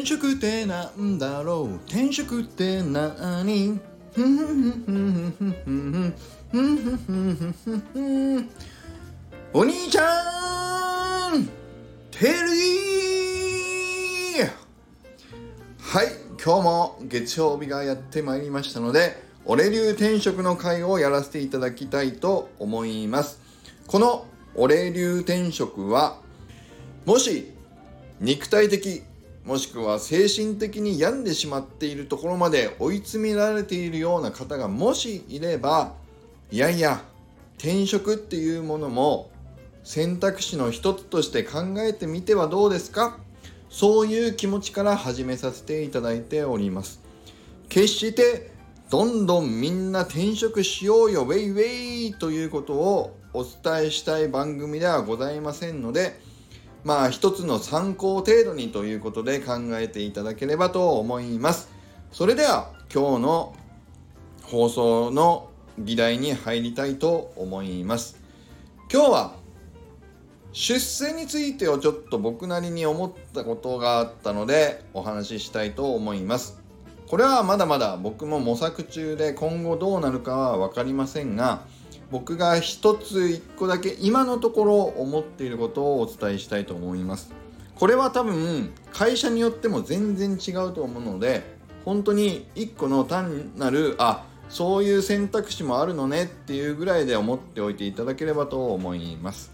転職ってなんだろう？転職ってなにふんふんふんふんふんふんふんふんふんお兄ちゃんテルギーはい今日も月曜日がやってまいりましたので俺流転職の会をやらせていただきたいと思います。この俺流転職はもし肉体的もしくは精神的に病んでしまっているところまで追い詰められているような方がもしいればいやいや転職っていうものも選択肢の一つとして考えてみてはどうですか？そういう気持ちから始めさせていただいております。決してどんどんみんな転職しようよウェイウェイということをお伝えしたい番組ではございませんのでまあ一つの参考程度にということで考えていただければと思います。それでは今日の放送の議題に入りたいと思います。今日は出世についてをちょっと僕なりに思ったことがあったのでお話ししたいと思います。これはまだまだ僕も模索中で今後どうなるかは分かりませんが僕が一つ一個だけ今のところ思っていることをお伝えしたいと思います。これは多分会社によっても全然違うと思うので本当に一個の単なるあそういう選択肢もあるのねっていうぐらいで思っておいていただければと思います。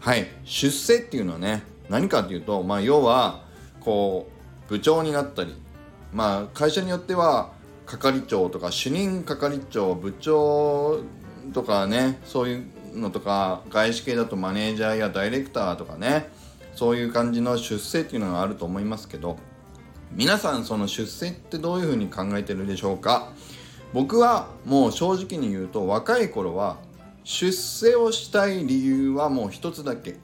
はい。出世っていうのはね何かっていうとまあ要はこう部長になったりまあ会社によっては係長とか主任係長部長とかねそういうのとか外資系だとマネージャーやダイレクターとかねそういう感じの出世っていうのがあると思いますけど皆さんその出世ってどういうふうに考えてるでしょうか？僕はもう正直に言うと若い頃は出世をしたい理由はもう一つだけ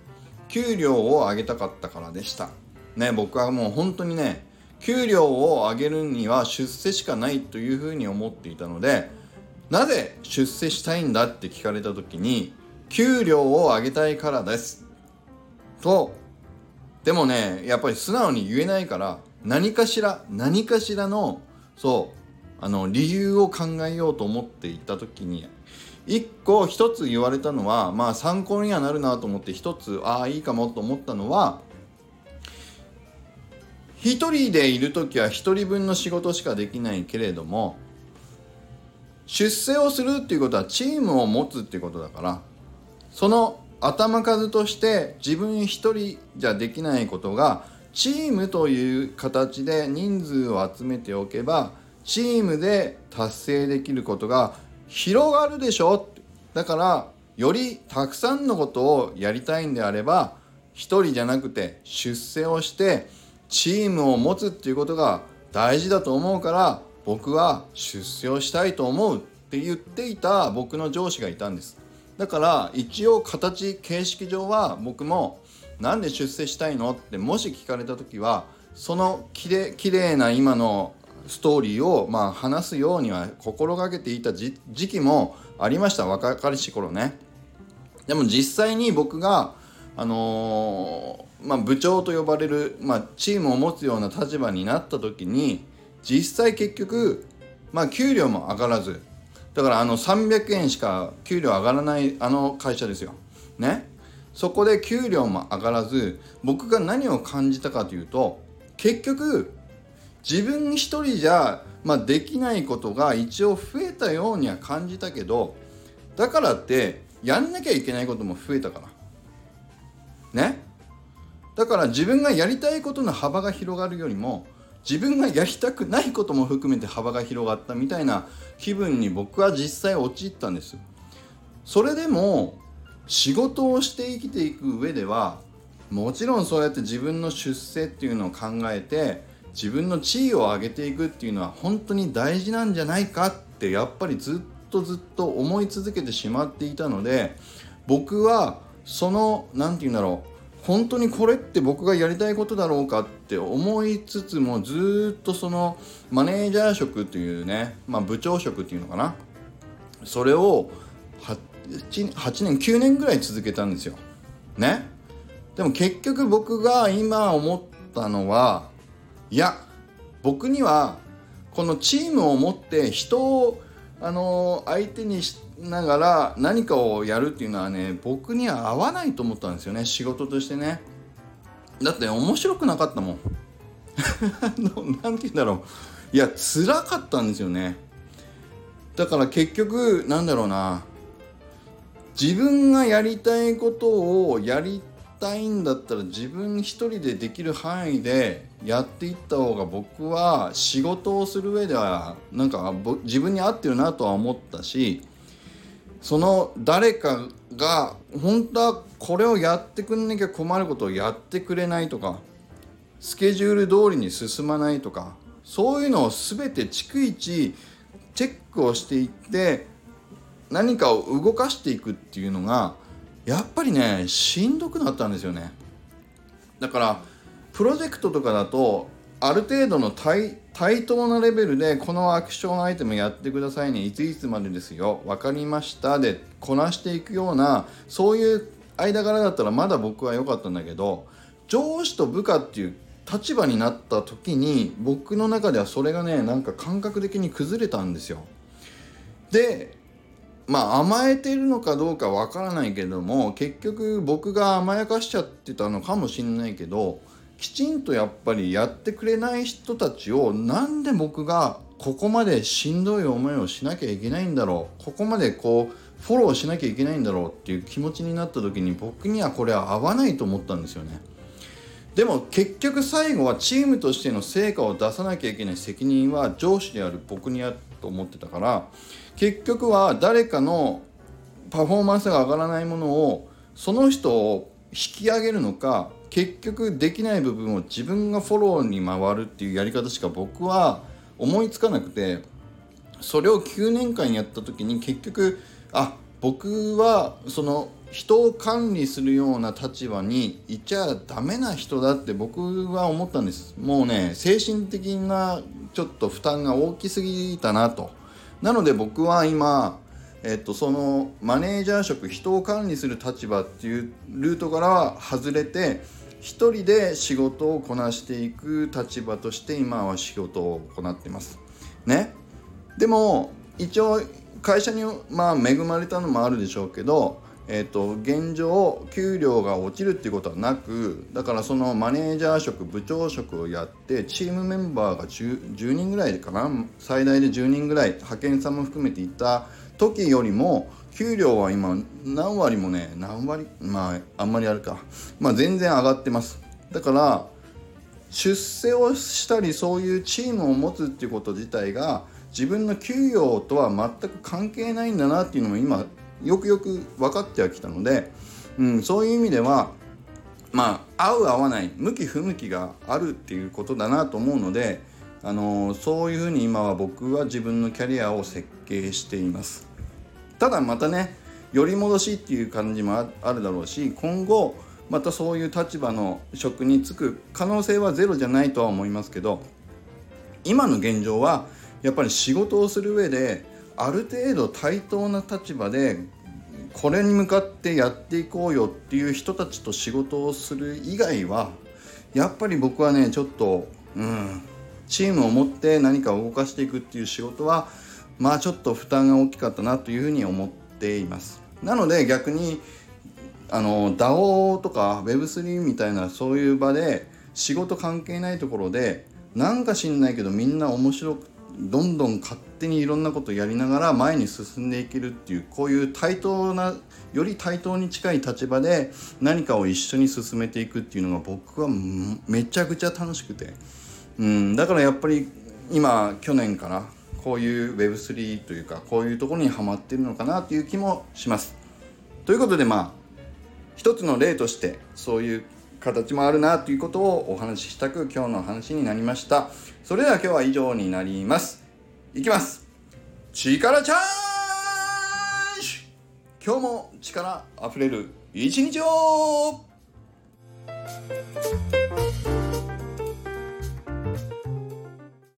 給料を上げたかったからでした。ね僕はもう本当にね給料を上げるには出世しかないというふうに思っていたのでなぜ出世したいんだって聞かれた時に給料を上げたいからです。とでもねやっぱり素直に言えないから何かしら何かしらのそうあの理由を考えようと思っていた時に一個一つ言われたのはまあ参考にはなるなと思って一つああいいかもと思ったのは一人でいる時は一人分の仕事しかできないけれども出世をするっていうことはチームを持つっていうことだからその頭数として自分一人じゃできないことがチームという形で人数を集めておけばチームで達成できることが広がるでしょだからよりたくさんのことをやりたいんであれば一人じゃなくて出世をしてチームを持つっていうことが大事だと思うから僕は出世をしたいと思うって言っていた僕の上司がいたんです。だから一応形形式上は僕も何で出世したいのってもし聞かれた時はそのきれきれいな今のストーリーをまあ話すようには心がけていた時期もありました。若かりし頃ね。でも実際に僕があのー、まあ、部長と呼ばれる、まあ、チームを持つような立場になった時に実際結局まあ給料も上がらず。だからあの300円しか給料上がらないあの会社ですよ。ね。そこで給料も上がらず僕が何を感じたかというと結局自分一人じゃ、まあ、できないことが一応増えたようには感じたけどだからってやんなきゃいけないことも増えたから。ね。だから自分がやりたいことの幅が広がるよりも自分がやりたくないことも含めて幅が広がったみたいな気分に僕は実際陥ったんですそれでも仕事をして生きていく上ではもちろんそうやって自分の出世っていうのを考えて自分の地位を上げていくっていうのは本当に大事なんじゃないかってやっぱりずっとずっと思い続けてしまっていたので僕はその何て言うんだろう本当にこれって僕がやりたいことだろうかって思いつつもずっとそのマネージャー職っていうね、まあ、部長職っていうのかなそれを 8, 8年9年ぐらい続けたんですよ。ねでも結局僕が今思ったのはいや僕にはこのチームを持って人をあの相手にしながら何かをやるっていうのはね僕には合わないと思ったんですよね。仕事としてね。だって面白くなかったもん。何て言うんだろう。いや辛かったんですよね。だから結局なんだろうな。自分がやりたいことをやりたいんだったら自分一人でできる範囲でやっていった方が僕は仕事をする上ではなんか自分に合ってるなとは思ったしその誰かが本当はこれをやってくんなきゃ困ることをやってくれないとかスケジュール通りに進まないとかそういうのを全て逐一チェックをしていって何かを動かしていくっていうのがやっぱりねしんどくなったんですよね。だからプロジェクトとかだとある程度の対等なレベルでこのアクションアイテムやってくださいねいついつまでですよ分かりましたでこなしていくようなそういう間柄だったらまだ僕は良かったんだけど上司と部下っていう立場になった時に僕の中ではそれがねなんか感覚的に崩れたんですよ。でまあ甘えてるのかどうかわからないけども結局僕が甘やかしちゃってたのかもしんないけどきちんとやっぱりやってくれない人たちをなんで僕がここまでしんどい思いをしなきゃいけないんだろうここまでこうフォローしなきゃいけないんだろうっていう気持ちになった時に僕にはこれは合わないと思ったんですよね。でも結局最後はチームとしての成果を出さなきゃいけない責任は上司である僕にあると思ってたから結局は誰かのパフォーマンスが上がらないものをその人を引き上げるのか結局できない部分を自分がフォローに回るっていうやり方しか僕は思いつかなくてそれを9年間やった時に結局あ僕はその人を管理するような立場にいちゃダメな人だって僕は思ったんです。もうね精神的なちょっと負担が大きすぎたなと。なので僕は今えっと、そのマネージャー職人を管理する立場っていうルートからは外れて一人で仕事をこなしていく立場として今は仕事を行ってます。ね。でも一応会社にまあ恵まれたのもあるでしょうけどえーと、現状給料が落ちるっていうことはなくだからそのマネージャー職部長職をやってチームメンバーが 10, 10人ぐらいかな最大で10人ぐらい派遣さんも含めていた時よりも給料は今何割もね何割まああんまりあるか。まあ全然上がってます。だから出世をしたりそういうチームを持つっていうこと自体が自分の給与とは全く関係ないんだなっていうのも今よくよく分かってはきたので、うん、そういう意味ではまあ合う合わない向き不向きがあるっていうことだなと思うので、あのそういうふうに今は僕は自分のキャリアを設計しています。ただまたね寄り戻しっていう感じもあるだろうし今後またそういう立場の職に就く可能性はゼロじゃないとは思いますけど今の現状はやっぱり仕事をする上である程度対等な立場でこれに向かってやっていこうよっていう人たちと仕事をする以外はやっぱり僕はねちょっとうんチームを持って何かを動かしていくっていう仕事はまあちょっと負担が大きかったなというふうに思っています。なので逆にあの DAO とか Web3 みたいなそういう場で仕事関係ないところでなんか知んないけどみんな面白くどんどん勝手にいろんなことやりながら前に進んでいけるっていうこういう対等なより対等に近い立場で何かを一緒に進めていくっていうのが僕はめちゃくちゃ楽しくて、うん、だからやっぱり今去年からこういう Web3 というかこういうところにはまってるのかなという気もします。ということでまあ一つの例としてそういう形もあるなということをお話ししたく今日の話になりました。それでは今日は以上になります。いきます。力チャージ。今日も力あふれる一日を。